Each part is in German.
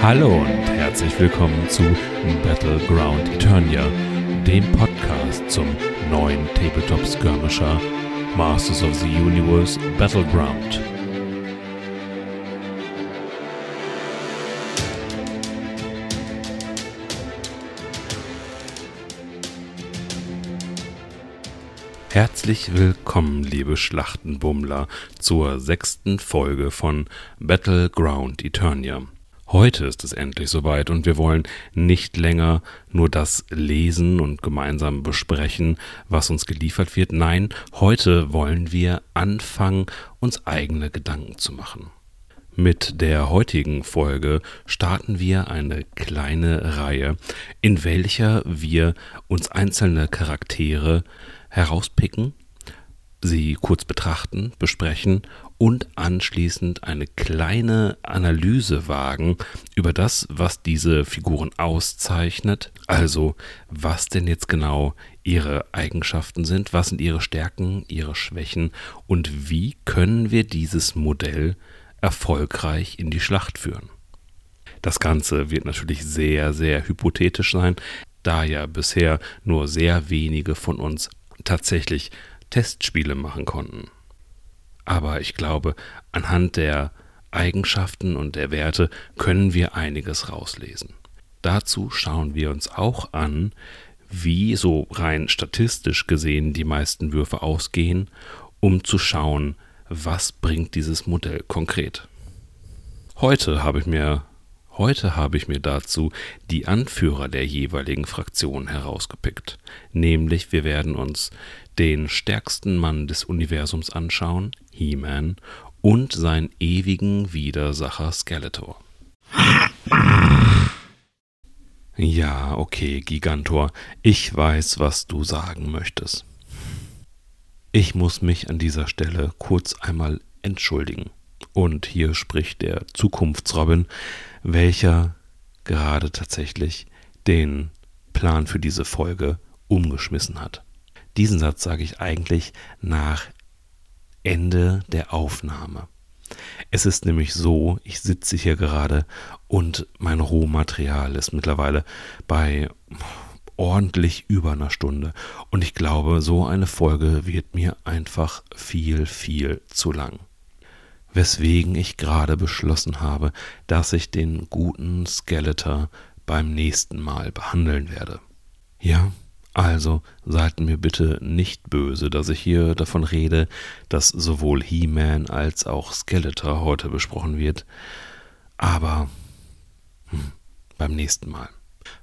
Hallo und herzlich willkommen zu Battleground Eternia, dem Podcast zum neuen Tabletop Skirmisher Masters of the Universe Battleground. Herzlich willkommen, liebe Schlachtenbummler, zur sechsten Folge von Battleground Eternia. Heute ist es endlich soweit und wir wollen nicht länger nur das lesen und gemeinsam besprechen, was uns geliefert wird. Nein, heute wollen wir anfangen, uns eigene Gedanken zu machen. Mit der heutigen Folge starten wir eine kleine Reihe, in welcher wir uns einzelne Charaktere herauspicken, sie kurz betrachten, besprechen und anschließend eine kleine Analyse wagen über das, was diese Figuren auszeichnet, also was denn jetzt genau ihre Eigenschaften sind, was sind ihre Stärken, ihre Schwächen und wie können wir dieses Modell erfolgreich in die Schlacht führen. Das Ganze wird natürlich sehr, sehr hypothetisch sein, da ja bisher nur sehr wenige von uns tatsächlich Testspiele machen konnten. Aber ich glaube, anhand der Eigenschaften und der Werte können wir einiges rauslesen. Dazu schauen wir uns auch an, wie so rein statistisch gesehen die meisten Würfe ausgehen, um zu schauen, was bringt dieses Modell konkret. Heute habe ich mir Heute habe ich mir dazu die Anführer der jeweiligen Fraktion herausgepickt. Nämlich wir werden uns den stärksten Mann des Universums anschauen, He-Man, und seinen ewigen Widersacher Skeletor. Ja, okay, Gigantor, ich weiß, was du sagen möchtest. Ich muss mich an dieser Stelle kurz einmal entschuldigen. Und hier spricht der Zukunftsrobin, welcher gerade tatsächlich den Plan für diese Folge umgeschmissen hat. Diesen Satz sage ich eigentlich nach Ende der Aufnahme. Es ist nämlich so, ich sitze hier gerade und mein Rohmaterial ist mittlerweile bei ordentlich über einer Stunde. Und ich glaube, so eine Folge wird mir einfach viel, viel zu lang weswegen ich gerade beschlossen habe, dass ich den guten Skeletor beim nächsten Mal behandeln werde. Ja, also seid mir bitte nicht böse, dass ich hier davon rede, dass sowohl He-Man als auch Skeletor heute besprochen wird, aber hm, beim nächsten Mal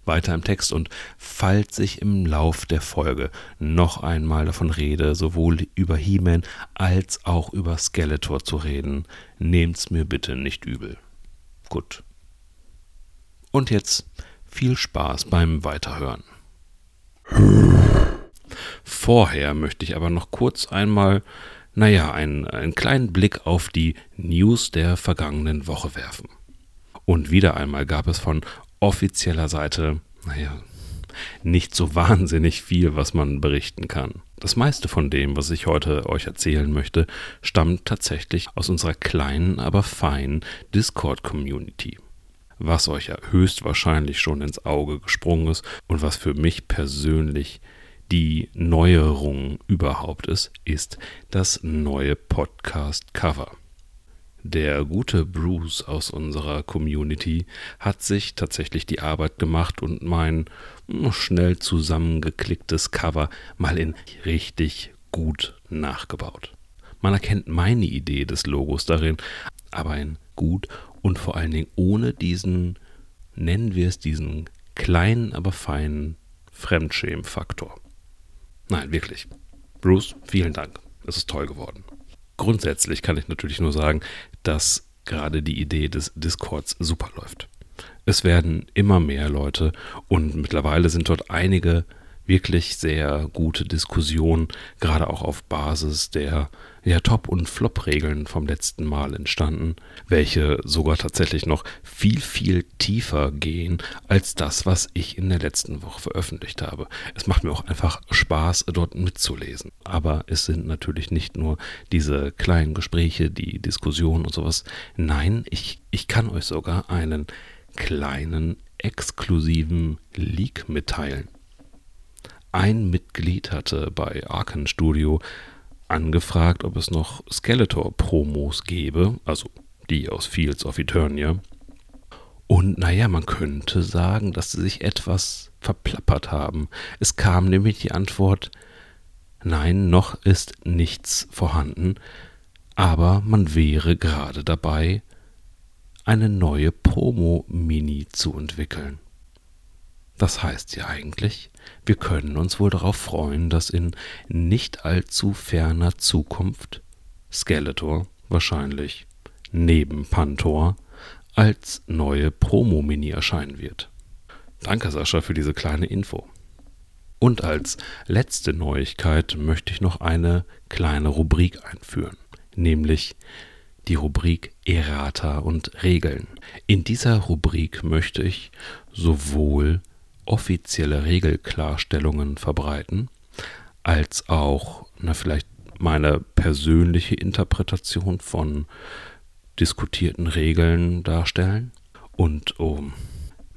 weiter im Text und falls ich im Lauf der Folge noch einmal davon rede, sowohl über He-Man als auch über Skeletor zu reden, nehmt's mir bitte nicht übel. Gut. Und jetzt viel Spaß beim Weiterhören. Vorher möchte ich aber noch kurz einmal, naja, einen, einen kleinen Blick auf die News der vergangenen Woche werfen. Und wieder einmal gab es von offizieller Seite, naja, nicht so wahnsinnig viel, was man berichten kann. Das meiste von dem, was ich heute euch erzählen möchte, stammt tatsächlich aus unserer kleinen, aber feinen Discord-Community. Was euch ja höchstwahrscheinlich schon ins Auge gesprungen ist und was für mich persönlich die Neuerung überhaupt ist, ist das neue Podcast-Cover. Der gute Bruce aus unserer Community hat sich tatsächlich die Arbeit gemacht und mein hm, schnell zusammengeklicktes Cover mal in richtig gut nachgebaut. Man erkennt meine Idee des Logos darin, aber in gut und vor allen Dingen ohne diesen, nennen wir es diesen kleinen, aber feinen Fremdschämen-Faktor. Nein, wirklich. Bruce, vielen Dank. Es ist toll geworden. Grundsätzlich kann ich natürlich nur sagen, dass gerade die Idee des Discords super läuft. Es werden immer mehr Leute und mittlerweile sind dort einige wirklich sehr gute Diskussionen, gerade auch auf Basis der ja, Top- und Flop-Regeln vom letzten Mal entstanden, welche sogar tatsächlich noch viel, viel tiefer gehen als das, was ich in der letzten Woche veröffentlicht habe. Es macht mir auch einfach Spaß, dort mitzulesen. Aber es sind natürlich nicht nur diese kleinen Gespräche, die Diskussionen und sowas. Nein, ich, ich kann euch sogar einen kleinen exklusiven Leak mitteilen. Ein Mitglied hatte bei Arkan Studio angefragt, ob es noch Skeletor-Promos gäbe, also die aus Fields of Eternia. Und naja, man könnte sagen, dass sie sich etwas verplappert haben. Es kam nämlich die Antwort, nein, noch ist nichts vorhanden, aber man wäre gerade dabei, eine neue Promo-Mini zu entwickeln. Das heißt ja eigentlich, wir können uns wohl darauf freuen, dass in nicht allzu ferner Zukunft Skeletor wahrscheinlich neben Pantor als neue Promo-Mini erscheinen wird. Danke, Sascha, für diese kleine Info. Und als letzte Neuigkeit möchte ich noch eine kleine Rubrik einführen, nämlich die Rubrik Errata und Regeln. In dieser Rubrik möchte ich sowohl offizielle Regelklarstellungen verbreiten, als auch na, vielleicht meine persönliche Interpretation von diskutierten Regeln darstellen und um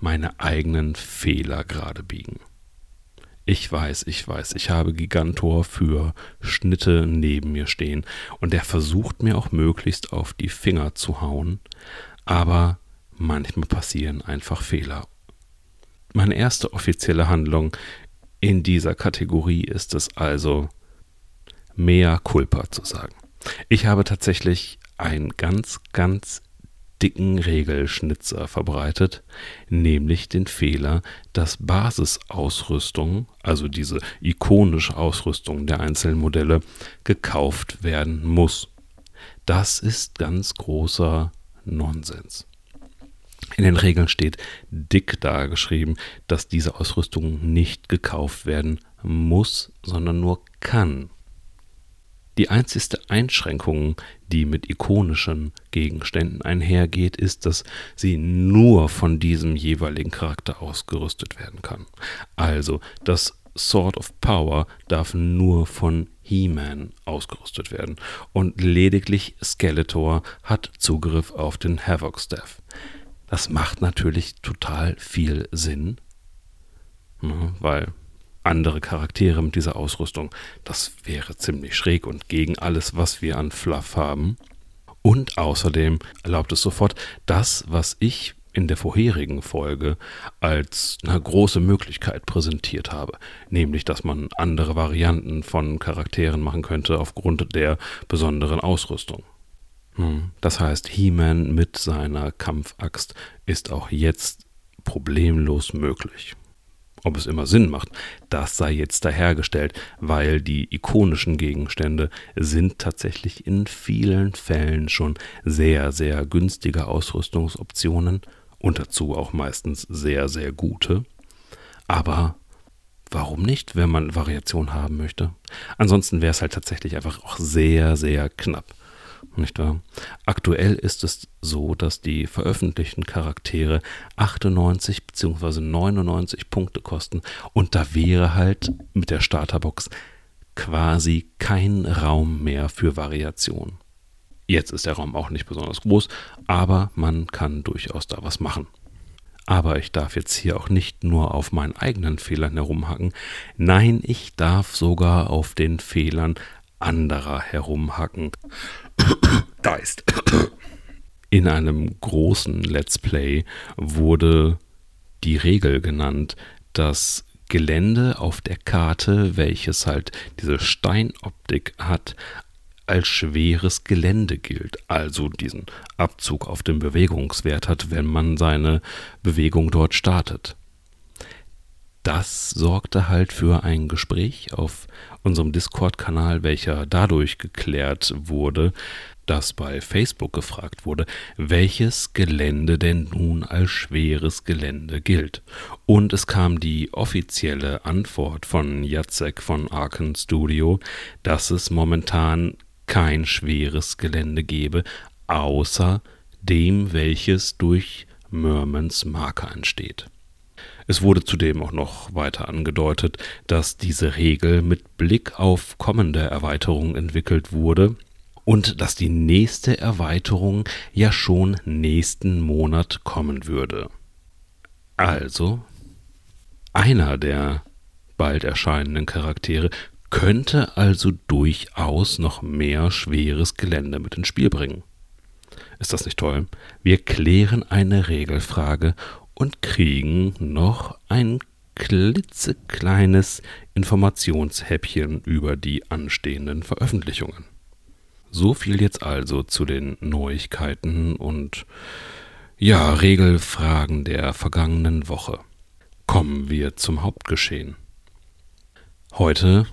meine eigenen Fehler gerade biegen. Ich weiß, ich weiß, ich habe Gigantor für Schnitte neben mir stehen und der versucht mir auch möglichst auf die Finger zu hauen, aber manchmal passieren einfach Fehler. Meine erste offizielle Handlung in dieser Kategorie ist es also, mehr Culpa zu sagen. Ich habe tatsächlich einen ganz, ganz dicken Regelschnitzer verbreitet, nämlich den Fehler, dass Basisausrüstung, also diese ikonische Ausrüstung der einzelnen Modelle, gekauft werden muss. Das ist ganz großer Nonsens. In den Regeln steht dick dargeschrieben, dass diese Ausrüstung nicht gekauft werden muss, sondern nur kann. Die einzigste Einschränkung, die mit ikonischen Gegenständen einhergeht, ist, dass sie nur von diesem jeweiligen Charakter ausgerüstet werden kann. Also das Sword of Power darf nur von He-Man ausgerüstet werden und lediglich Skeletor hat Zugriff auf den Havoc Staff. Das macht natürlich total viel Sinn, ne, weil andere Charaktere mit dieser Ausrüstung. Das wäre ziemlich schräg und gegen alles, was wir an Fluff haben. Und außerdem erlaubt es sofort das, was ich in der vorherigen Folge als eine große Möglichkeit präsentiert habe, nämlich dass man andere Varianten von Charakteren machen könnte aufgrund der besonderen Ausrüstung. Hm, das heißt, He-Man mit seiner Kampfaxt ist auch jetzt problemlos möglich. Ob es immer Sinn macht, das sei jetzt dahergestellt, weil die ikonischen Gegenstände sind tatsächlich in vielen Fällen schon sehr, sehr günstige Ausrüstungsoptionen und dazu auch meistens sehr, sehr gute. Aber warum nicht, wenn man Variation haben möchte? Ansonsten wäre es halt tatsächlich einfach auch sehr, sehr knapp nicht wahr? Aktuell ist es so, dass die veröffentlichten Charaktere 98 bzw. 99 Punkte kosten und da wäre halt mit der Starterbox quasi kein Raum mehr für Variation. Jetzt ist der Raum auch nicht besonders groß, aber man kann durchaus da was machen. Aber ich darf jetzt hier auch nicht nur auf meinen eigenen Fehlern herumhacken, nein, ich darf sogar auf den Fehlern anderer herumhacken. Geist. In einem großen Let's Play wurde die Regel genannt, dass Gelände auf der Karte, welches halt diese Steinoptik hat, als schweres Gelände gilt, also diesen Abzug auf den Bewegungswert hat, wenn man seine Bewegung dort startet das sorgte halt für ein Gespräch auf unserem Discord-Kanal, welcher dadurch geklärt wurde, dass bei Facebook gefragt wurde, welches Gelände denn nun als schweres Gelände gilt. Und es kam die offizielle Antwort von Jacek von Arken Studio, dass es momentan kein schweres Gelände gebe, außer dem, welches durch Mermans Marker entsteht. Es wurde zudem auch noch weiter angedeutet, dass diese Regel mit Blick auf kommende Erweiterungen entwickelt wurde und dass die nächste Erweiterung ja schon nächsten Monat kommen würde. Also, einer der bald erscheinenden Charaktere könnte also durchaus noch mehr schweres Gelände mit ins Spiel bringen. Ist das nicht toll? Wir klären eine Regelfrage und kriegen noch ein klitzekleines Informationshäppchen über die anstehenden Veröffentlichungen. So viel jetzt also zu den Neuigkeiten und ja, Regelfragen der vergangenen Woche. Kommen wir zum Hauptgeschehen. Heute,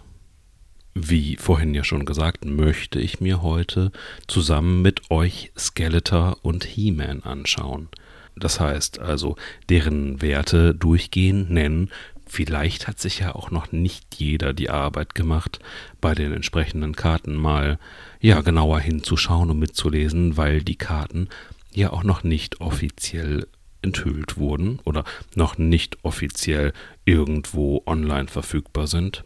wie vorhin ja schon gesagt, möchte ich mir heute zusammen mit euch Skeletor und He-Man anschauen. Das heißt also, deren Werte durchgehen, nennen. Vielleicht hat sich ja auch noch nicht jeder die Arbeit gemacht, bei den entsprechenden Karten mal ja genauer hinzuschauen und mitzulesen, weil die Karten ja auch noch nicht offiziell enthüllt wurden oder noch nicht offiziell irgendwo online verfügbar sind.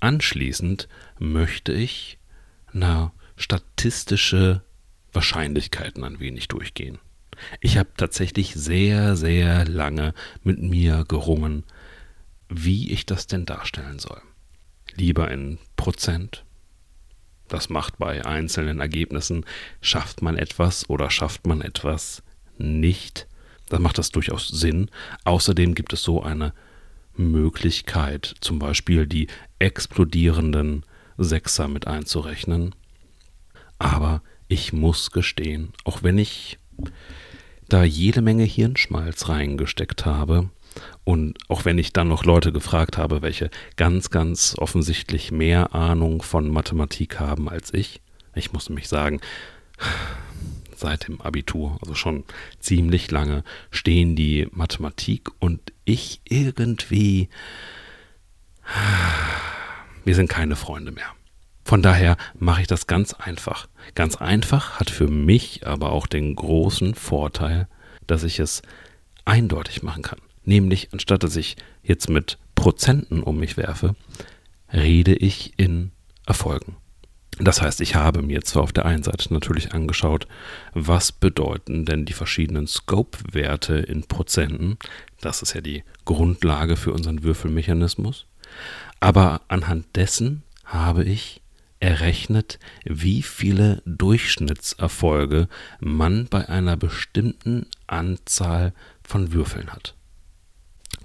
Anschließend möchte ich na statistische Wahrscheinlichkeiten ein wenig durchgehen. Ich habe tatsächlich sehr, sehr lange mit mir gerungen, wie ich das denn darstellen soll. Lieber in Prozent. Das macht bei einzelnen Ergebnissen, schafft man etwas oder schafft man etwas nicht. Dann macht das durchaus Sinn. Außerdem gibt es so eine Möglichkeit, zum Beispiel die explodierenden Sechser mit einzurechnen. Aber ich muss gestehen, auch wenn ich da jede Menge Hirnschmalz reingesteckt habe, und auch wenn ich dann noch Leute gefragt habe, welche ganz, ganz offensichtlich mehr Ahnung von Mathematik haben als ich, ich muss nämlich sagen, seit dem Abitur, also schon ziemlich lange, stehen die Mathematik und ich irgendwie. Wir sind keine Freunde mehr. Von daher mache ich das ganz einfach. Ganz einfach hat für mich aber auch den großen Vorteil, dass ich es eindeutig machen kann. Nämlich, anstatt dass ich jetzt mit Prozenten um mich werfe, rede ich in Erfolgen. Das heißt, ich habe mir zwar auf der einen Seite natürlich angeschaut, was bedeuten denn die verschiedenen Scope-Werte in Prozenten. Das ist ja die Grundlage für unseren Würfelmechanismus. Aber anhand dessen habe ich errechnet, wie viele Durchschnittserfolge man bei einer bestimmten Anzahl von Würfeln hat.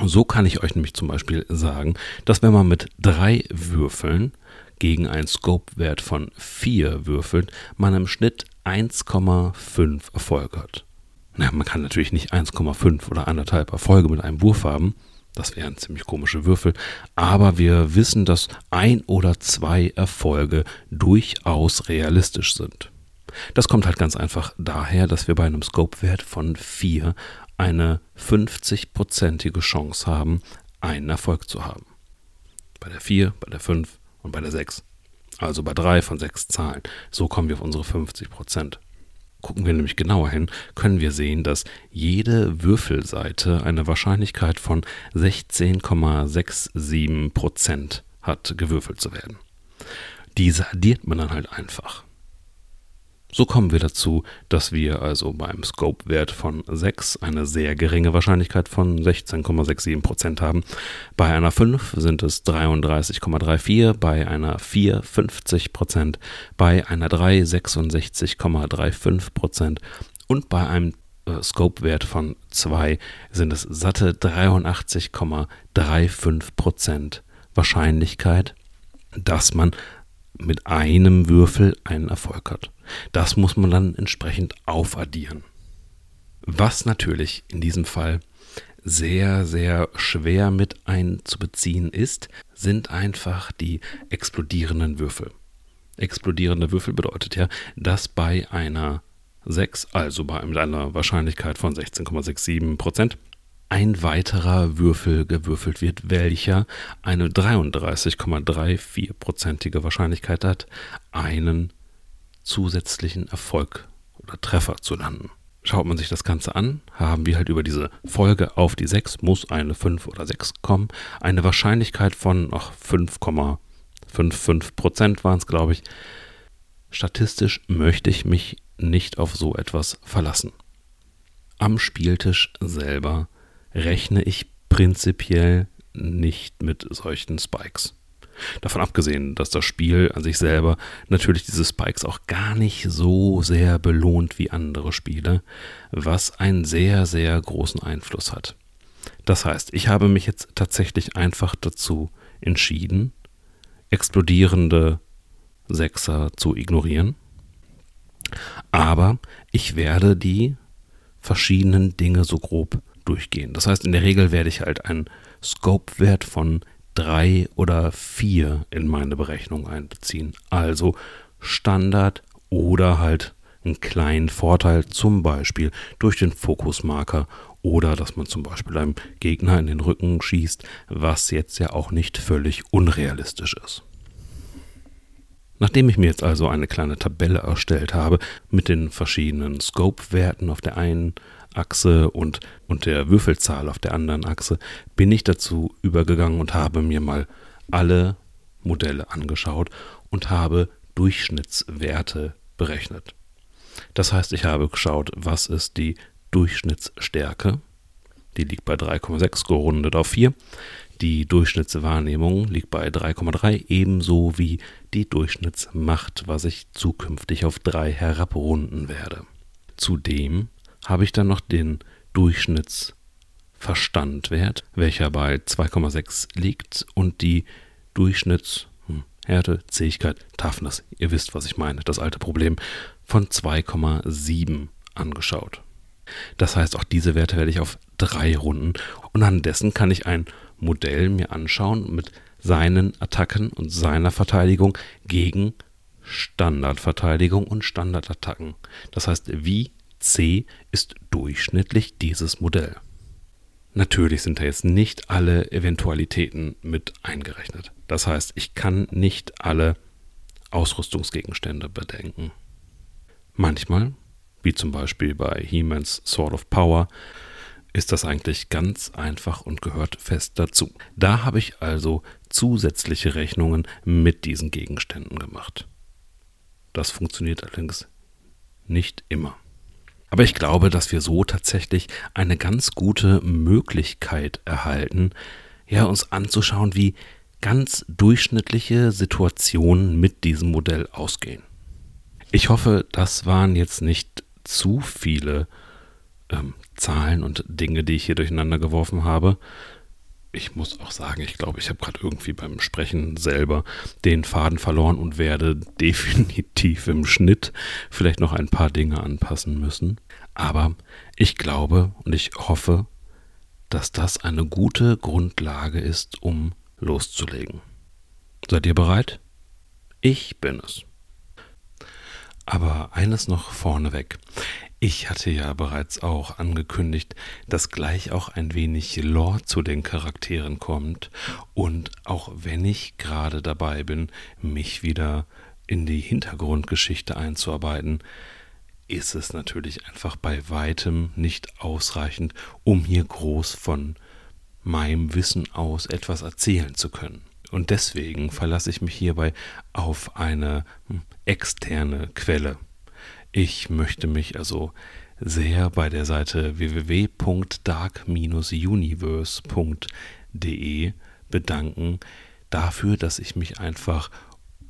So kann ich euch nämlich zum Beispiel sagen, dass wenn man mit drei Würfeln gegen einen Scope-Wert von 4 würfelt, man im Schnitt 1,5 Erfolge hat. Na, man kann natürlich nicht 1,5 oder 1,5 Erfolge mit einem Wurf haben. Das wären ziemlich komische Würfel. Aber wir wissen, dass ein oder zwei Erfolge durchaus realistisch sind. Das kommt halt ganz einfach daher, dass wir bei einem Scope-Wert von 4 eine 50-prozentige Chance haben, einen Erfolg zu haben. Bei der 4, bei der 5 und bei der 6. Also bei drei von sechs Zahlen. So kommen wir auf unsere 50 Prozent. Gucken wir nämlich genauer hin, können wir sehen, dass jede Würfelseite eine Wahrscheinlichkeit von 16,67 Prozent hat, gewürfelt zu werden. Diese addiert man dann halt einfach. So kommen wir dazu, dass wir also beim Scope-Wert von 6 eine sehr geringe Wahrscheinlichkeit von 16,67% haben. Bei einer 5 sind es 33,34, bei einer 4 50%, bei einer 3 66,35% und bei einem äh, Scope-Wert von 2 sind es satte 83,35% Wahrscheinlichkeit, dass man mit einem Würfel einen Erfolg hat. Das muss man dann entsprechend aufaddieren. Was natürlich in diesem Fall sehr, sehr schwer mit einzubeziehen ist, sind einfach die explodierenden Würfel. Explodierende Würfel bedeutet ja, dass bei einer 6, also bei einer Wahrscheinlichkeit von 16,67 Prozent, ein weiterer Würfel gewürfelt wird, welcher eine 33,34-prozentige Wahrscheinlichkeit hat, einen zusätzlichen Erfolg oder Treffer zu landen. Schaut man sich das Ganze an, haben wir halt über diese Folge auf die 6 muss eine 5 oder 6 kommen. Eine Wahrscheinlichkeit von 5,55% waren es, glaube ich. Statistisch möchte ich mich nicht auf so etwas verlassen. Am Spieltisch selber rechne ich prinzipiell nicht mit solchen Spikes. Davon abgesehen, dass das Spiel an sich selber natürlich diese Spikes auch gar nicht so sehr belohnt wie andere Spiele, was einen sehr, sehr großen Einfluss hat. Das heißt, ich habe mich jetzt tatsächlich einfach dazu entschieden, explodierende Sechser zu ignorieren. Aber ich werde die verschiedenen Dinge so grob durchgehen. Das heißt, in der Regel werde ich halt einen Scope-Wert von drei oder vier in meine Berechnung einbeziehen. Also Standard oder halt einen kleinen Vorteil, zum Beispiel durch den Fokusmarker oder dass man zum Beispiel einem Gegner in den Rücken schießt, was jetzt ja auch nicht völlig unrealistisch ist. Nachdem ich mir jetzt also eine kleine Tabelle erstellt habe mit den verschiedenen Scope-Werten auf der einen Achse und, und der Würfelzahl auf der anderen Achse, bin ich dazu übergegangen und habe mir mal alle Modelle angeschaut und habe Durchschnittswerte berechnet. Das heißt, ich habe geschaut, was ist die Durchschnittsstärke. Die liegt bei 3,6 gerundet auf 4. Die Durchschnittswahrnehmung liegt bei 3,3, ebenso wie die Durchschnittsmacht, was ich zukünftig auf 3 herabrunden werde. Zudem habe ich dann noch den Durchschnittsverstandwert, welcher bei 2,6 liegt, und die Durchschnittshärte, hm, Zähigkeit, Toughness, ihr wisst, was ich meine, das alte Problem, von 2,7 angeschaut. Das heißt, auch diese Werte werde ich auf drei runden und an dessen kann ich ein Modell mir anschauen mit seinen Attacken und seiner Verteidigung gegen Standardverteidigung und Standardattacken. Das heißt, wie C ist durchschnittlich dieses Modell. Natürlich sind da jetzt nicht alle Eventualitäten mit eingerechnet. Das heißt, ich kann nicht alle Ausrüstungsgegenstände bedenken. Manchmal, wie zum Beispiel bei He-Mans Sword of Power, ist das eigentlich ganz einfach und gehört fest dazu. Da habe ich also zusätzliche Rechnungen mit diesen Gegenständen gemacht. Das funktioniert allerdings nicht immer. Aber ich glaube, dass wir so tatsächlich eine ganz gute Möglichkeit erhalten, ja, uns anzuschauen, wie ganz durchschnittliche Situationen mit diesem Modell ausgehen. Ich hoffe, das waren jetzt nicht zu viele ähm, Zahlen und Dinge, die ich hier durcheinander geworfen habe. Ich muss auch sagen, ich glaube, ich habe gerade irgendwie beim Sprechen selber den Faden verloren und werde definitiv im Schnitt vielleicht noch ein paar Dinge anpassen müssen. Aber ich glaube und ich hoffe, dass das eine gute Grundlage ist, um loszulegen. Seid ihr bereit? Ich bin es. Aber eines noch vorneweg. Ich hatte ja bereits auch angekündigt, dass gleich auch ein wenig Lore zu den Charakteren kommt und auch wenn ich gerade dabei bin, mich wieder in die Hintergrundgeschichte einzuarbeiten, ist es natürlich einfach bei weitem nicht ausreichend, um hier groß von meinem Wissen aus etwas erzählen zu können. Und deswegen verlasse ich mich hierbei auf eine hm, externe Quelle. Ich möchte mich also sehr bei der Seite www.dark-universe.de bedanken dafür, dass ich mich einfach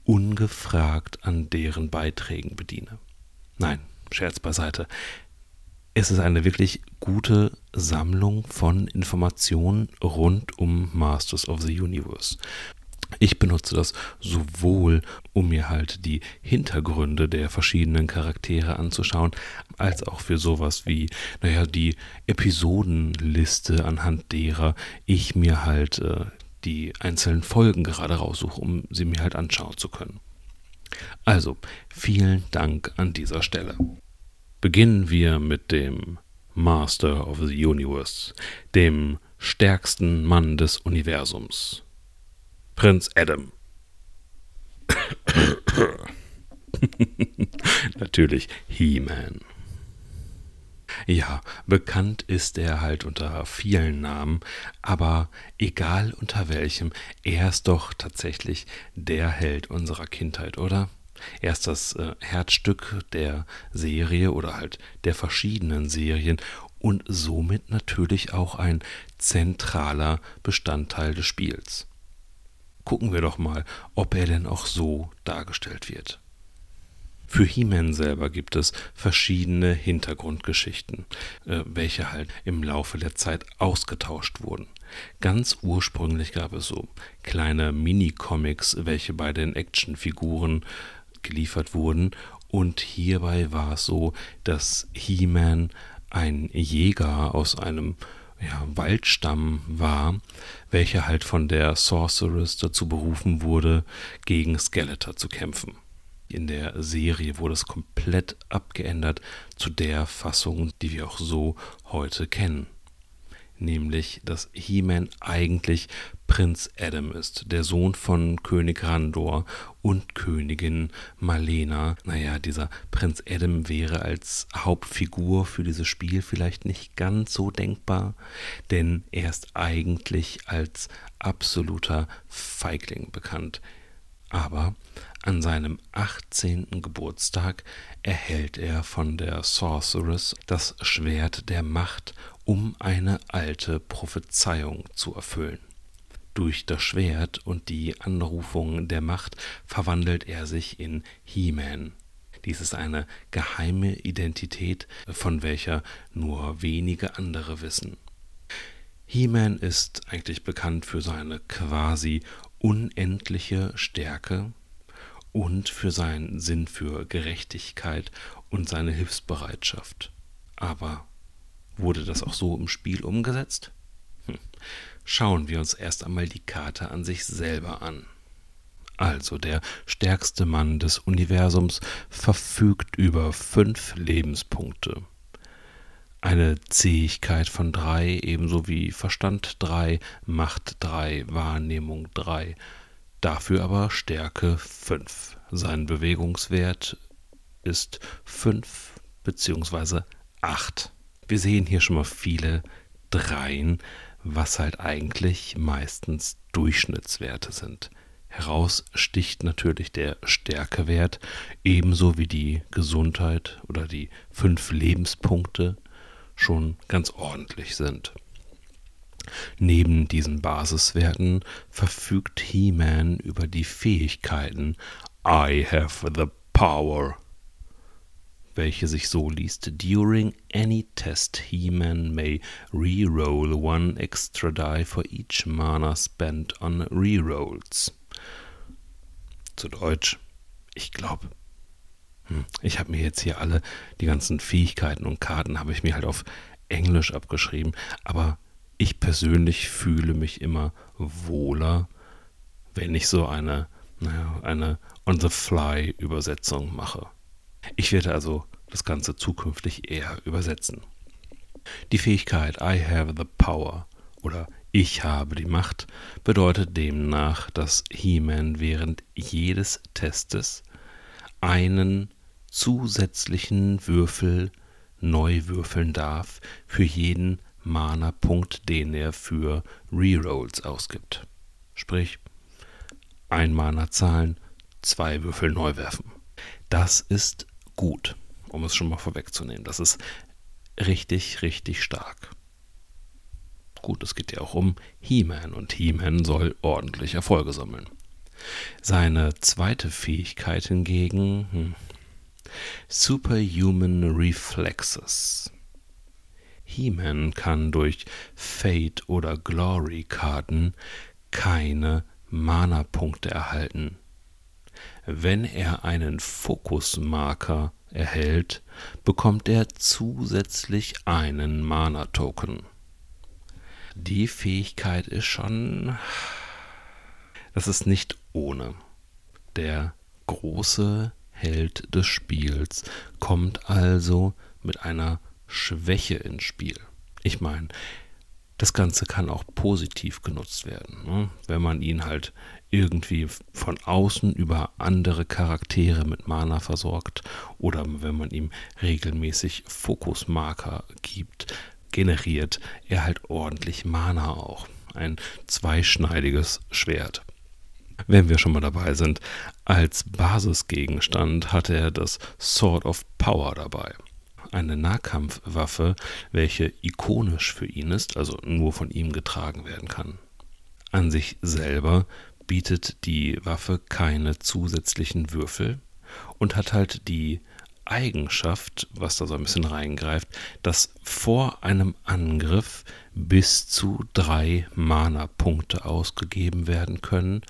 ungefragt an deren Beiträgen bediene. Nein, Scherz beiseite. Es ist eine wirklich gute Sammlung von Informationen rund um Masters of the Universe. Ich benutze das sowohl, um mir halt die Hintergründe der verschiedenen Charaktere anzuschauen, als auch für sowas wie, naja, die Episodenliste, anhand derer ich mir halt äh, die einzelnen Folgen gerade raussuche, um sie mir halt anschauen zu können. Also, vielen Dank an dieser Stelle. Beginnen wir mit dem Master of the Universe, dem stärksten Mann des Universums, Prinz Adam. Natürlich He-Man. Ja, bekannt ist er halt unter vielen Namen, aber egal unter welchem, er ist doch tatsächlich der Held unserer Kindheit, oder? Er ist das äh, Herzstück der Serie oder halt der verschiedenen Serien und somit natürlich auch ein zentraler Bestandteil des Spiels. Gucken wir doch mal, ob er denn auch so dargestellt wird. Für He-Man selber gibt es verschiedene Hintergrundgeschichten, äh, welche halt im Laufe der Zeit ausgetauscht wurden. Ganz ursprünglich gab es so kleine Mini-Comics, welche bei den Actionfiguren geliefert wurden. Und hierbei war es so, dass He-Man ein Jäger aus einem ja, Waldstamm war, welcher halt von der Sorceress dazu berufen wurde, gegen Skeletor zu kämpfen. In der Serie wurde es komplett abgeändert zu der Fassung, die wir auch so heute kennen. Nämlich, dass He-Man eigentlich Prinz Adam ist, der Sohn von König Randor und Königin Malena. Naja, dieser Prinz Adam wäre als Hauptfigur für dieses Spiel vielleicht nicht ganz so denkbar, denn er ist eigentlich als absoluter Feigling bekannt. Aber an seinem 18. Geburtstag erhält er von der Sorceress das Schwert der Macht, um eine alte Prophezeiung zu erfüllen. Durch das Schwert und die Anrufung der Macht verwandelt er sich in He-Man. Dies ist eine geheime Identität, von welcher nur wenige andere wissen. He-Man ist eigentlich bekannt für seine quasi unendliche Stärke und für seinen Sinn für Gerechtigkeit und seine Hilfsbereitschaft. Aber wurde das auch so im Spiel umgesetzt? Hm. Schauen wir uns erst einmal die Karte an sich selber an. Also der stärkste Mann des Universums verfügt über fünf Lebenspunkte. Eine Zähigkeit von drei, ebenso wie Verstand drei, Macht drei, Wahrnehmung drei, dafür aber Stärke fünf. Sein Bewegungswert ist fünf beziehungsweise acht. Wir sehen hier schon mal viele Dreien, was halt eigentlich meistens Durchschnittswerte sind. Heraus sticht natürlich der Stärkewert, ebenso wie die Gesundheit oder die fünf Lebenspunkte schon ganz ordentlich sind. Neben diesen Basiswerten verfügt He-Man über die Fähigkeiten I have the power welche sich so liest: During any test, He-Man may re-roll one extra die for each mana spent on re-rolls. Zu Deutsch, ich glaube, hm, ich habe mir jetzt hier alle die ganzen Fähigkeiten und Karten habe ich mir halt auf Englisch abgeschrieben, aber ich persönlich fühle mich immer wohler, wenn ich so eine, naja, eine On-the-Fly-Übersetzung mache. Ich werde also das Ganze zukünftig eher übersetzen. Die Fähigkeit I have the power oder ich habe die Macht bedeutet demnach, dass He-Man während jedes Testes einen zusätzlichen Würfel neu würfeln darf für jeden Mana-Punkt, den er für Rerolls ausgibt. Sprich, ein Mana zahlen, zwei Würfel neu werfen. Das ist gut, um es schon mal vorwegzunehmen. Das ist richtig, richtig stark. Gut, es geht ja auch um He-Man und He-Man soll ordentlich Erfolge sammeln. Seine zweite Fähigkeit hingegen hm, Superhuman Reflexes. He-Man kann durch Fate oder Glory-Karten keine Mana-Punkte erhalten. Wenn er einen Fokusmarker erhält, bekommt er zusätzlich einen Mana-Token. Die Fähigkeit ist schon. Das ist nicht ohne. Der große Held des Spiels kommt also mit einer Schwäche ins Spiel. Ich meine, das Ganze kann auch positiv genutzt werden, ne? wenn man ihn halt irgendwie von außen über andere Charaktere mit Mana versorgt oder wenn man ihm regelmäßig Fokusmarker gibt, generiert er halt ordentlich Mana auch. Ein zweischneidiges Schwert. Wenn wir schon mal dabei sind, als Basisgegenstand hat er das Sword of Power dabei. Eine Nahkampfwaffe, welche ikonisch für ihn ist, also nur von ihm getragen werden kann. An sich selber bietet die Waffe keine zusätzlichen Würfel und hat halt die Eigenschaft, was da so ein bisschen reingreift, dass vor einem Angriff bis zu drei Mana-Punkte ausgegeben werden können,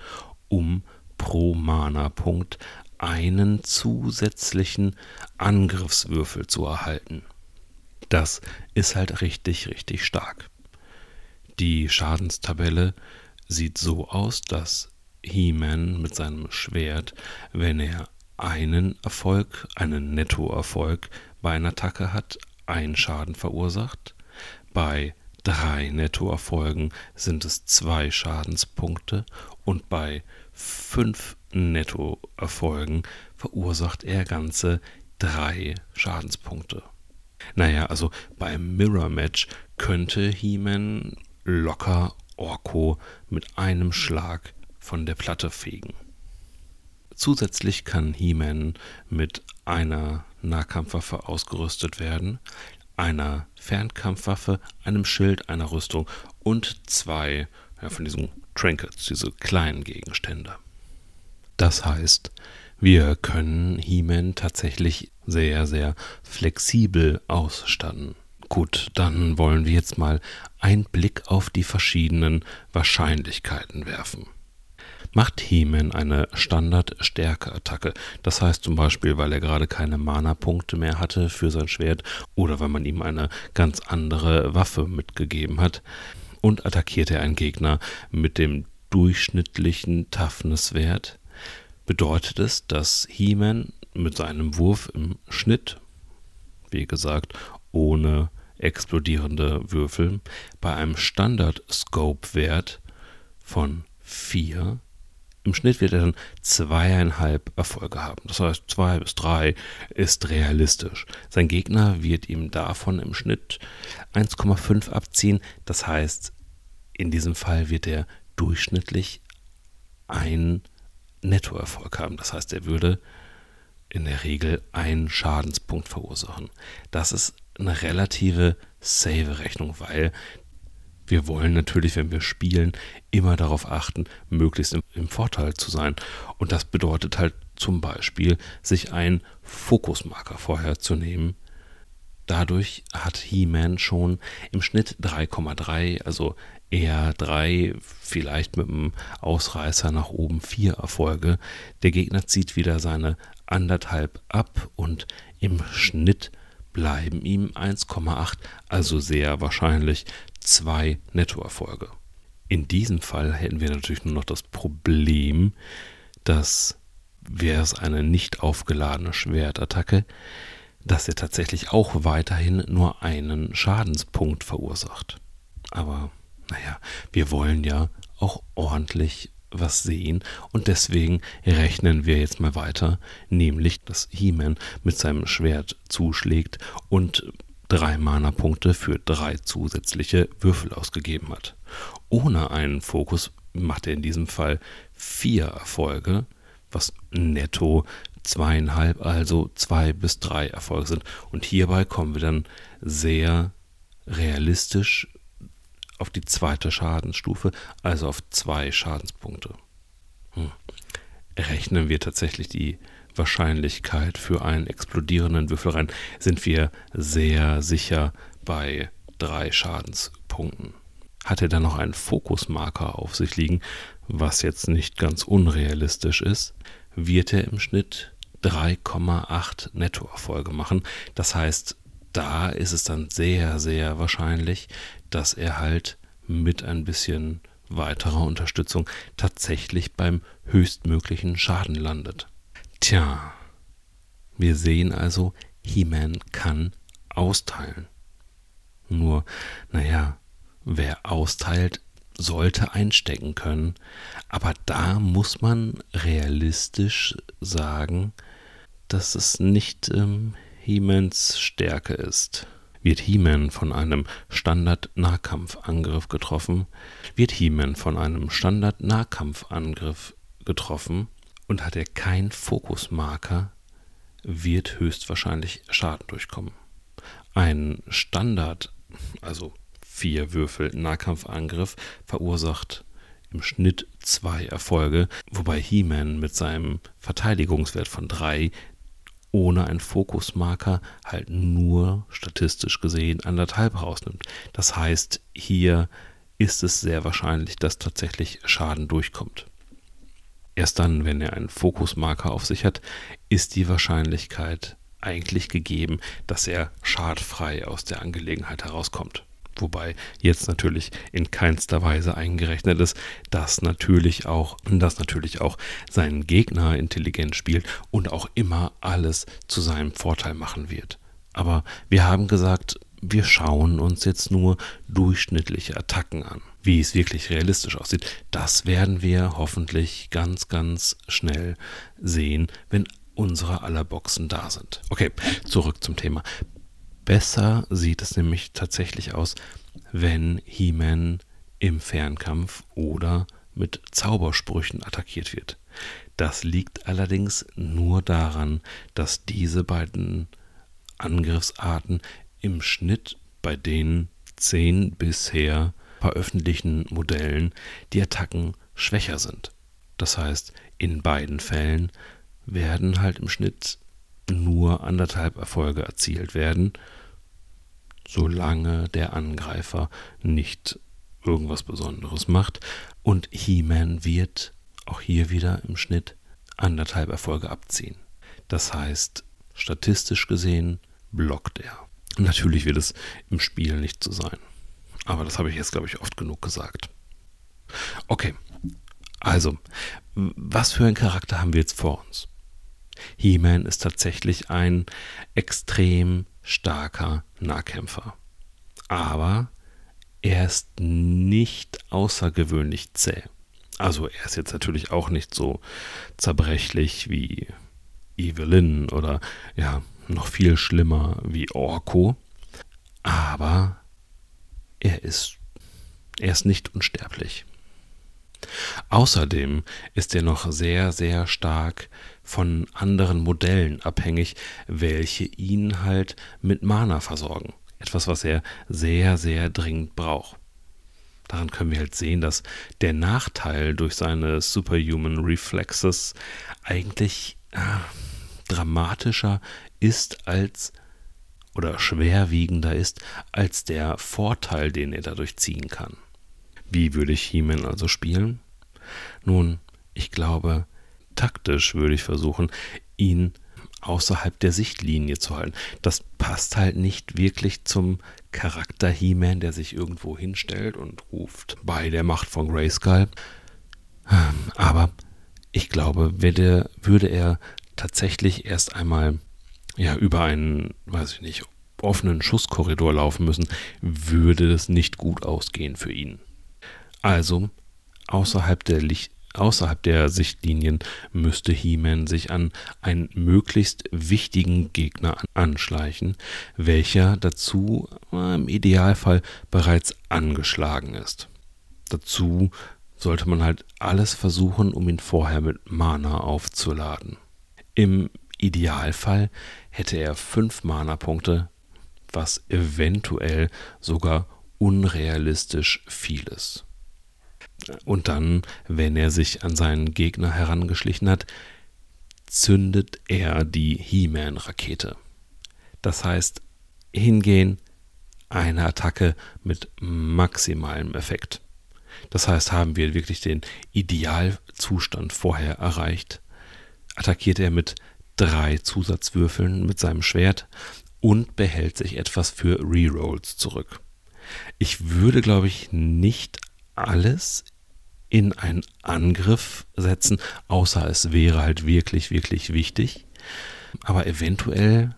um pro Mana-Punkt einen zusätzlichen Angriffswürfel zu erhalten. Das ist halt richtig, richtig stark. Die Schadenstabelle sieht so aus, dass He-Man mit seinem Schwert, wenn er einen Erfolg, einen Nettoerfolg bei einer Attacke hat, einen Schaden verursacht. Bei drei Nettoerfolgen sind es zwei Schadenspunkte und bei fünf Nettoerfolgen verursacht er ganze drei Schadenspunkte. Naja, also beim Mirror Match könnte He-Man locker Orko mit einem Schlag von der Platte fegen. Zusätzlich kann He-Man mit einer Nahkampfwaffe ausgerüstet werden, einer Fernkampfwaffe, einem Schild, einer Rüstung und zwei ja, von diesen Trinkets, diese kleinen Gegenstände. Das heißt, wir können He-Man tatsächlich sehr, sehr flexibel ausstatten. Gut, dann wollen wir jetzt mal einen Blick auf die verschiedenen Wahrscheinlichkeiten werfen macht He-Man eine Standard-Stärke-Attacke. Das heißt zum Beispiel, weil er gerade keine Mana-Punkte mehr hatte für sein Schwert oder weil man ihm eine ganz andere Waffe mitgegeben hat. Und attackiert er einen Gegner mit dem durchschnittlichen Toughness-Wert, bedeutet es, dass He-Man mit seinem Wurf im Schnitt, wie gesagt, ohne explodierende Würfel, bei einem Standard-Scope-Wert von 4 im Schnitt wird er dann zweieinhalb Erfolge haben. Das heißt, zwei bis drei ist realistisch. Sein Gegner wird ihm davon im Schnitt 1,5 abziehen. Das heißt, in diesem Fall wird er durchschnittlich einen Nettoerfolg haben. Das heißt, er würde in der Regel einen Schadenspunkt verursachen. Das ist eine relative Save-Rechnung, weil wir wollen natürlich, wenn wir spielen, immer darauf achten, möglichst im, im, Vorteil zu sein. Und das bedeutet halt zum Beispiel, sich einen Fokusmarker vorher zu nehmen. Dadurch hat He-Man schon im Schnitt 3,3, also eher 3, vielleicht mit einem Ausreißer nach oben 4 Erfolge. Der Gegner zieht wieder seine anderthalb ab und im Schnitt bleiben ihm 1,8, also sehr wahrscheinlich zwei Nettoerfolge. In diesem Fall hätten wir natürlich nur noch das Problem, dass wäre es eine nicht aufgeladene Schwertattacke, dass er tatsächlich auch weiterhin nur einen Schadenspunkt verursacht. Aber naja, wir wollen ja auch ordentlich was sehen und deswegen rechnen wir jetzt mal weiter, nämlich dass He-Man mit seinem Schwert zuschlägt und drei Mana-Punkte für drei zusätzliche Würfel ausgegeben hat. Ohne einen Fokus macht er in diesem Fall vier Erfolge, was netto zweieinhalb, also zwei bis drei Erfolge sind. Und hierbei kommen wir dann sehr realistisch auf die zweite Schadensstufe, also auf zwei Schadenspunkte. Hm. Rechnen wir tatsächlich die Wahrscheinlichkeit für einen explodierenden Würfel rein, sind wir sehr sicher bei drei Schadenspunkten. Hat er dann noch einen Fokusmarker auf sich liegen, was jetzt nicht ganz unrealistisch ist, wird er im Schnitt 3,8 Nettoerfolge machen. Das heißt, da ist es dann sehr, sehr wahrscheinlich, dass er halt mit ein bisschen weiterer Unterstützung tatsächlich beim höchstmöglichen Schaden landet. Tja, wir sehen also, He-Man kann austeilen. Nur, naja, wer austeilt, sollte einstecken können. Aber da muss man realistisch sagen, dass es nicht ähm, He-Mans Stärke ist. Wird He-Man von einem Standard-Nahkampfangriff getroffen, wird He-Man von einem Standard-Nahkampfangriff getroffen, und hat er keinen Fokusmarker, wird höchstwahrscheinlich Schaden durchkommen. Ein Standard, also vier Würfel Nahkampfangriff, verursacht im Schnitt zwei Erfolge, wobei He-Man mit seinem Verteidigungswert von drei ohne einen Fokusmarker halt nur statistisch gesehen anderthalb rausnimmt. Das heißt, hier ist es sehr wahrscheinlich, dass tatsächlich Schaden durchkommt. Erst dann, wenn er einen Fokusmarker auf sich hat, ist die Wahrscheinlichkeit eigentlich gegeben, dass er schadfrei aus der Angelegenheit herauskommt. Wobei jetzt natürlich in keinster Weise eingerechnet ist, dass natürlich auch, dass natürlich auch sein Gegner intelligent spielt und auch immer alles zu seinem Vorteil machen wird. Aber wir haben gesagt, wir schauen uns jetzt nur durchschnittliche Attacken an. Wie es wirklich realistisch aussieht, das werden wir hoffentlich ganz, ganz schnell sehen, wenn unsere aller Boxen da sind. Okay, zurück zum Thema. Besser sieht es nämlich tatsächlich aus, wenn He-Man im Fernkampf oder mit Zaubersprüchen attackiert wird. Das liegt allerdings nur daran, dass diese beiden Angriffsarten im Schnitt bei den zehn bisher veröffentlichten Modellen die Attacken schwächer sind. Das heißt, in beiden Fällen werden halt im Schnitt nur anderthalb Erfolge erzielt werden, solange der Angreifer nicht irgendwas Besonderes macht. Und He-Man wird auch hier wieder im Schnitt anderthalb Erfolge abziehen. Das heißt, statistisch gesehen blockt er. Natürlich wird es im Spiel nicht so sein. Aber das habe ich jetzt, glaube ich, oft genug gesagt. Okay, also, was für einen Charakter haben wir jetzt vor uns? He-Man ist tatsächlich ein extrem starker Nahkämpfer. Aber er ist nicht außergewöhnlich zäh. Also er ist jetzt natürlich auch nicht so zerbrechlich wie Evelyn oder ja, noch viel schlimmer wie Orko. Aber er ist, er ist nicht unsterblich. Außerdem ist er noch sehr, sehr stark von anderen Modellen abhängig, welche ihn halt mit Mana versorgen. Etwas, was er sehr, sehr dringend braucht. Daran können wir halt sehen, dass der Nachteil durch seine Superhuman Reflexes eigentlich äh, dramatischer ist als oder schwerwiegender ist als der Vorteil, den er dadurch ziehen kann. Wie würde ich He-Man also spielen? Nun, ich glaube, taktisch würde ich versuchen, ihn außerhalb der Sichtlinie zu halten. Das passt halt nicht wirklich zum Charakter He-Man, der sich irgendwo hinstellt und ruft bei der Macht von Grayskull. Aber ich glaube, würde, würde er tatsächlich erst einmal ja, über einen, weiß ich nicht, offenen Schusskorridor laufen müssen, würde es nicht gut ausgehen für ihn. Also, außerhalb der, Licht, außerhalb der Sichtlinien müsste He-Man sich an einen möglichst wichtigen Gegner anschleichen, welcher dazu äh, im Idealfall bereits angeschlagen ist. Dazu sollte man halt alles versuchen, um ihn vorher mit Mana aufzuladen. Im Idealfall hätte er fünf Mana-Punkte, was eventuell sogar unrealistisch viel ist. Und dann, wenn er sich an seinen Gegner herangeschlichen hat, zündet er die He-Man-Rakete. Das heißt, hingehen, eine Attacke mit maximalem Effekt. Das heißt, haben wir wirklich den Idealzustand vorher erreicht, attackiert er mit drei Zusatzwürfeln mit seinem Schwert und behält sich etwas für Rerolls zurück. Ich würde, glaube ich, nicht alles in einen Angriff setzen, außer es wäre halt wirklich, wirklich wichtig. Aber eventuell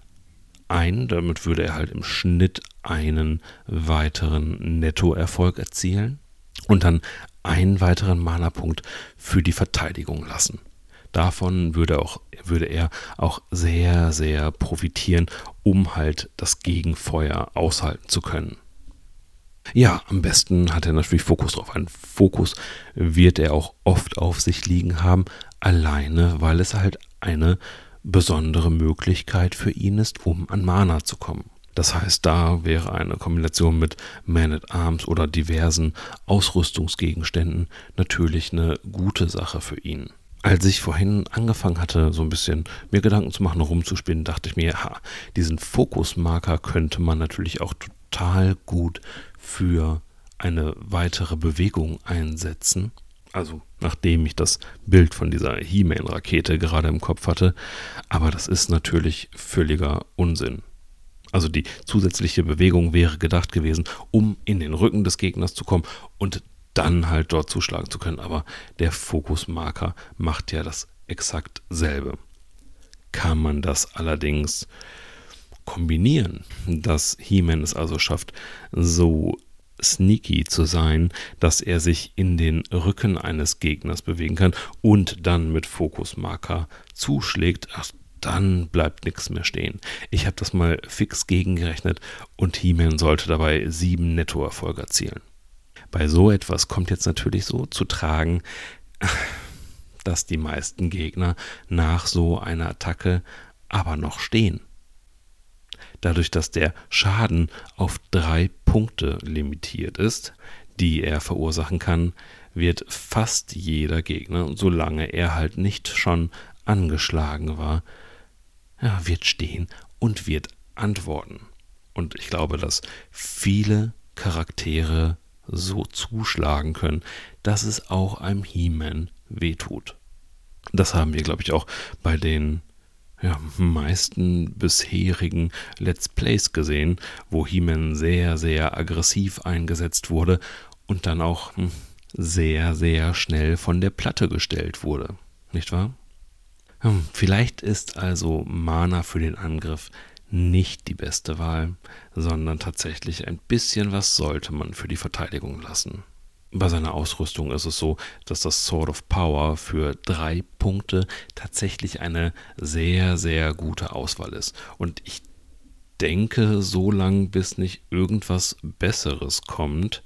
ein, damit würde er halt im Schnitt einen weiteren Nettoerfolg erzielen und dann einen weiteren Mana-Punkt für die Verteidigung lassen. Davon würde, auch, würde er auch sehr, sehr profitieren, um halt das Gegenfeuer aushalten zu können. Ja, am besten hat er natürlich Fokus drauf. Ein Fokus wird er auch oft auf sich liegen haben, alleine, weil es halt eine besondere Möglichkeit für ihn ist, um an Mana zu kommen. Das heißt, da wäre eine Kombination mit Man at Arms oder diversen Ausrüstungsgegenständen natürlich eine gute Sache für ihn. Als ich vorhin angefangen hatte, so ein bisschen mir Gedanken zu machen, rumzuspielen, dachte ich mir, ha, diesen Fokusmarker könnte man natürlich auch total gut für eine weitere Bewegung einsetzen. Also nachdem ich das Bild von dieser He-Man-Rakete gerade im Kopf hatte. Aber das ist natürlich völliger Unsinn. Also die zusätzliche Bewegung wäre gedacht gewesen, um in den Rücken des Gegners zu kommen und dann halt dort zuschlagen zu können. Aber der Fokusmarker macht ja das exakt selbe. Kann man das allerdings kombinieren, dass He-Man es also schafft, so sneaky zu sein, dass er sich in den Rücken eines Gegners bewegen kann und dann mit Fokusmarker zuschlägt, ach, dann bleibt nichts mehr stehen. Ich habe das mal fix gegengerechnet und He-Man sollte dabei sieben Nettoerfolge erzielen. Bei so etwas kommt jetzt natürlich so zu tragen, dass die meisten Gegner nach so einer Attacke aber noch stehen. Dadurch, dass der Schaden auf drei Punkte limitiert ist, die er verursachen kann, wird fast jeder Gegner, solange er halt nicht schon angeschlagen war, ja, wird stehen und wird antworten. Und ich glaube, dass viele Charaktere so zuschlagen können, dass es auch einem He-Man wehtut. Das haben wir, glaube ich, auch bei den ja, meisten bisherigen Let's Plays gesehen, wo He-Man sehr, sehr aggressiv eingesetzt wurde und dann auch hm, sehr, sehr schnell von der Platte gestellt wurde. Nicht wahr? Hm, vielleicht ist also Mana für den Angriff nicht die beste Wahl, sondern tatsächlich ein bisschen was sollte man für die Verteidigung lassen. Bei seiner Ausrüstung ist es so, dass das Sword of Power für drei Punkte tatsächlich eine sehr, sehr gute Auswahl ist. Und ich denke, so lange bis nicht irgendwas Besseres kommt,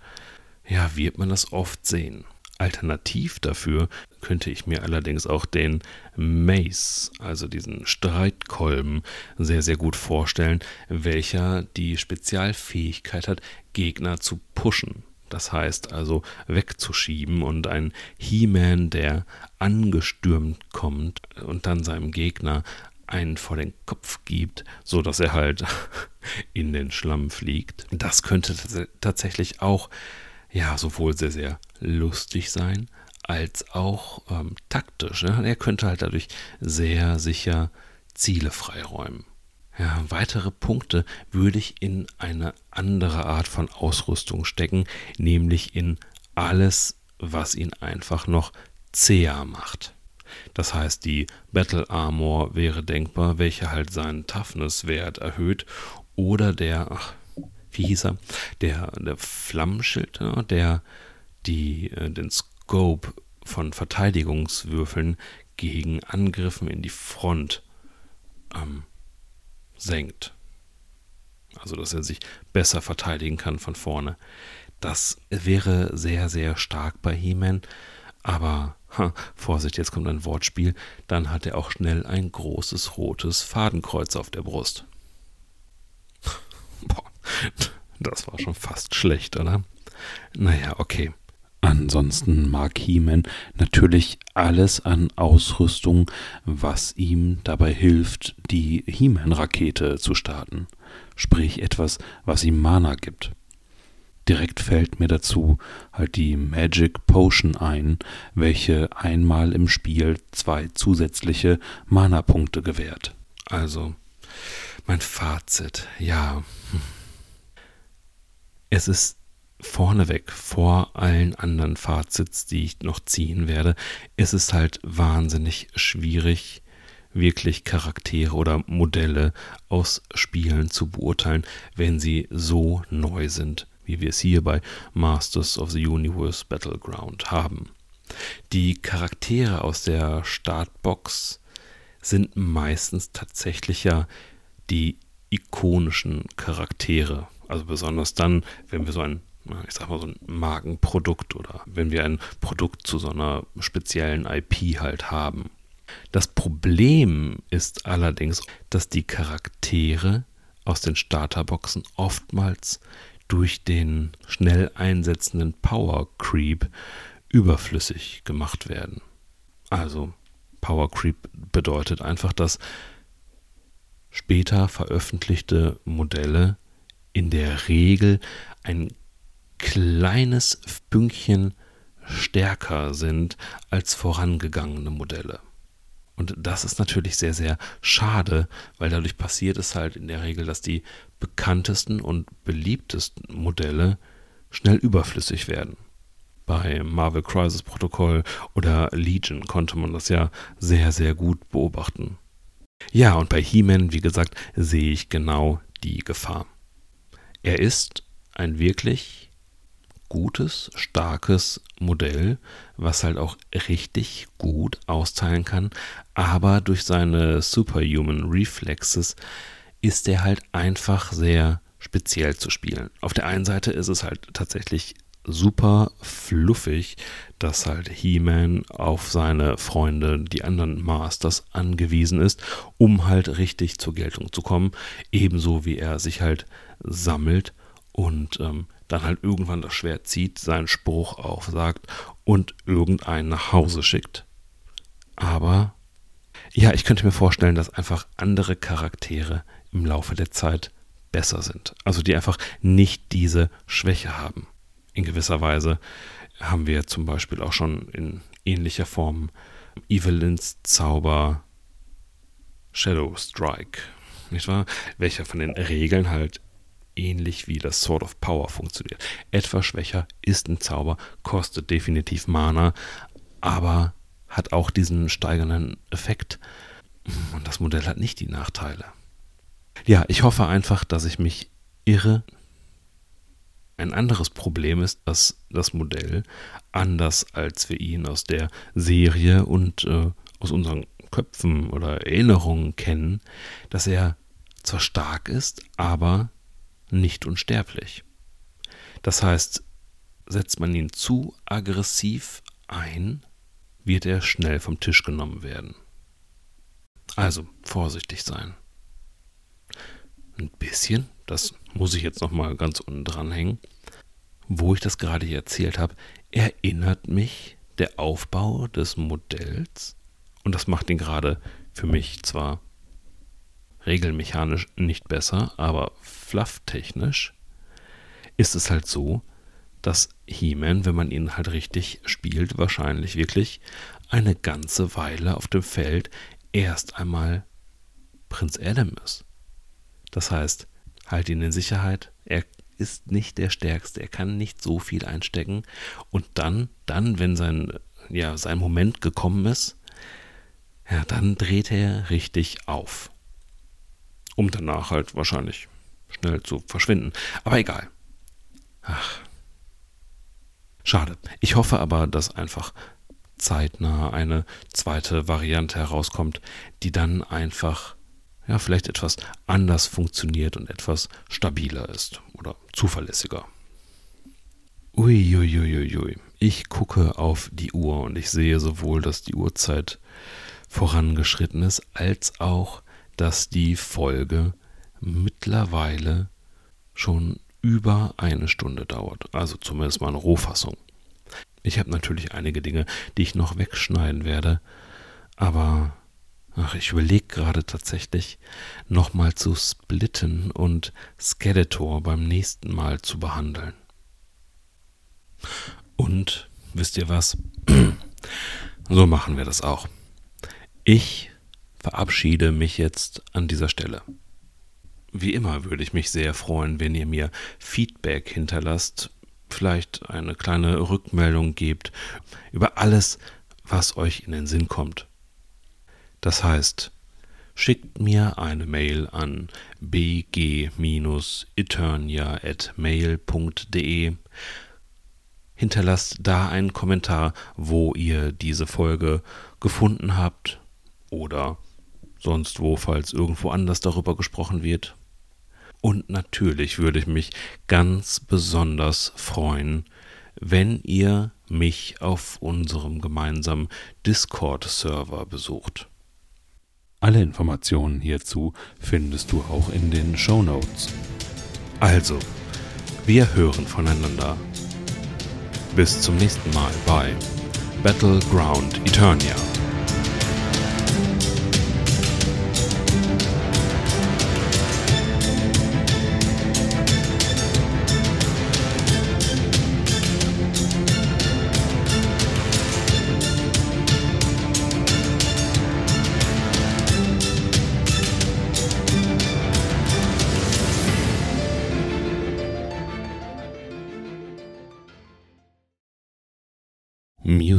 ja, wird man das oft sehen. Alternativ dafür könnte ich mir allerdings auch den Mace, also diesen Streitkolben, sehr, sehr gut vorstellen, welcher die Spezialfähigkeit hat, Gegner zu pushen. Das heißt also wegzuschieben und ein He-Man, der angestürmt kommt und dann seinem Gegner einen vor den Kopf gibt, so dass er halt in den Schlamm fliegt. Das könnte tatsächlich auch ja sowohl sehr sehr lustig sein als auch ähm, taktisch. Ne? Er könnte halt dadurch sehr sicher Ziele freiräumen. Ja, weitere Punkte würde ich in eine andere Art von Ausrüstung stecken, nämlich in alles, was ihn einfach noch zäher macht. Das heißt, die Battle Armor wäre denkbar, welche halt seinen Toughness-Wert erhöht, oder der, ach, wie hieß er, der, der Flammenschild, der die, äh, den Scope von Verteidigungswürfeln gegen Angriffen in die Front ähm, senkt. Also, dass er sich besser verteidigen kann von vorne. Das wäre sehr, sehr stark bei He-Man. Aber, ha, Vorsicht, jetzt kommt ein Wortspiel. Dann hat er auch schnell ein großes rotes Fadenkreuz auf der Brust. Boah, das war schon fast schlecht, oder? Naja, okay. Ansonsten mag He-Man natürlich alles an Ausrüstung, was ihm dabei hilft, die He-Man-Rakete zu starten. Sprich etwas, was ihm Mana gibt. Direkt fällt mir dazu halt die Magic Potion ein, welche einmal im Spiel zwei zusätzliche Mana-Punkte gewährt. Also, mein Fazit, ja. Es ist vorneweg vor allen anderen Fazits, die ich noch ziehen werde, ist es halt wahnsinnig schwierig, wirklich Charaktere oder Modelle aus Spielen zu beurteilen, wenn sie so neu sind, wie wir es hier bei Masters of the Universe Battleground haben. Die Charaktere aus der Startbox sind meistens tatsächlich ja die ikonischen Charaktere. Also besonders dann, wenn wir so ein ich sag mal, so ein Markenprodukt oder wenn wir ein Produkt zu so einer speziellen IP halt haben. Das Problem ist allerdings, dass die Charaktere aus den Starterboxen oftmals durch den schnell einsetzenden Power Creep überflüssig gemacht werden. Also Power Creep bedeutet einfach, dass später veröffentlichte Modelle in der Regel ein kleines Pünktchen stärker sind als vorangegangene Modelle. Und das ist natürlich sehr, sehr schade, weil dadurch passiert es halt in der Regel, dass die bekanntesten und beliebtesten Modelle schnell überflüssig werden. Bei Marvel Crisis Protocol oder Legion konnte man das ja sehr, sehr gut beobachten. Ja, und bei He-Man, wie gesagt, sehe ich genau die Gefahr. Er ist ein wirklich gutes, starkes Modell, was halt auch richtig gut austeilen kann, aber durch seine Superhuman Reflexes ist er halt einfach sehr speziell zu spielen. Auf der einen Seite ist es halt tatsächlich super fluffig, dass halt He-Man auf seine Freunde, die anderen Masters, angewiesen ist, um halt richtig zur Geltung zu kommen. Ebenso wie er sich halt sammelt und ähm, dann halt irgendwann das Schwert zieht, seinen Spruch aufsagt und irgendeinen nach Hause schickt. Aber ja, ich könnte mir vorstellen, dass einfach andere Charaktere im Laufe der Zeit besser sind. Also die einfach nicht diese Schwäche haben. In gewisser Weise haben wir zum Beispiel auch schon in ähnlicher Form Evelyns Zauber Shadow Strike, nicht wahr? Welcher von den Regeln halt ähnlich wie das Sword of Power funktioniert. Etwas schwächer ist ein Zauber, kostet definitiv Mana, aber hat auch diesen steigernden Effekt. Und das Modell hat nicht die Nachteile. Ja, ich hoffe einfach, dass ich mich irre. Ein anderes Problem ist, dass das Modell, anders als wir ihn aus der Serie und äh, aus unseren Köpfen oder Erinnerungen kennen, dass er zwar stark ist, aber nicht unsterblich. Das heißt, setzt man ihn zu aggressiv ein, wird er schnell vom Tisch genommen werden. Also vorsichtig sein. Ein bisschen, das muss ich jetzt noch mal ganz unten dranhängen, wo ich das gerade hier erzählt habe, erinnert mich der Aufbau des Modells und das macht ihn gerade für mich zwar regelmechanisch nicht besser, aber flufftechnisch ist es halt so, dass He-Man, wenn man ihn halt richtig spielt, wahrscheinlich wirklich eine ganze Weile auf dem Feld erst einmal Prinz Adam ist. Das heißt, halt ihn in Sicherheit, er ist nicht der Stärkste, er kann nicht so viel einstecken. Und dann, dann, wenn sein, ja, sein Moment gekommen ist, ja, dann dreht er richtig auf um danach halt wahrscheinlich schnell zu verschwinden. Aber egal. Ach. Schade. Ich hoffe aber, dass einfach zeitnah eine zweite Variante herauskommt, die dann einfach ja vielleicht etwas anders funktioniert und etwas stabiler ist oder zuverlässiger. Uiuiuiui. Ich gucke auf die Uhr und ich sehe sowohl, dass die Uhrzeit vorangeschritten ist, als auch, dass die Folge mittlerweile schon über eine Stunde dauert. Also zumindest mal eine Rohfassung. Ich habe natürlich einige Dinge, die ich noch wegschneiden werde, aber ach, ich überlege gerade tatsächlich nochmal zu splitten und Skeletor beim nächsten Mal zu behandeln. Und wisst ihr was? so machen wir das auch. Ich verabschiede mich jetzt an dieser Stelle. Wie immer würde ich mich sehr freuen, wenn ihr mir Feedback hinterlasst, vielleicht eine kleine Rückmeldung gebt über alles, was euch in den Sinn kommt. Das heißt, schickt mir eine Mail an bg-eternia.mail.de. Hinterlasst da einen Kommentar, wo ihr diese Folge gefunden habt oder sonst wo, falls irgendwo anders darüber gesprochen wird. Und natürlich würde ich mich ganz besonders freuen, wenn ihr mich auf unserem gemeinsamen Discord-Server besucht. Alle Informationen hierzu findest du auch in den Show Notes. Also, wir hören voneinander. Bis zum nächsten Mal bei Battleground Eternia.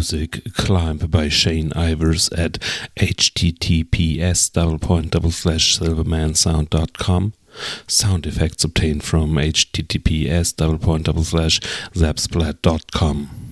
Music Climb by Shane Ivers at https double point double slash silvermansound.com. Sound effects obtained from https double point double slash zapsplat.com.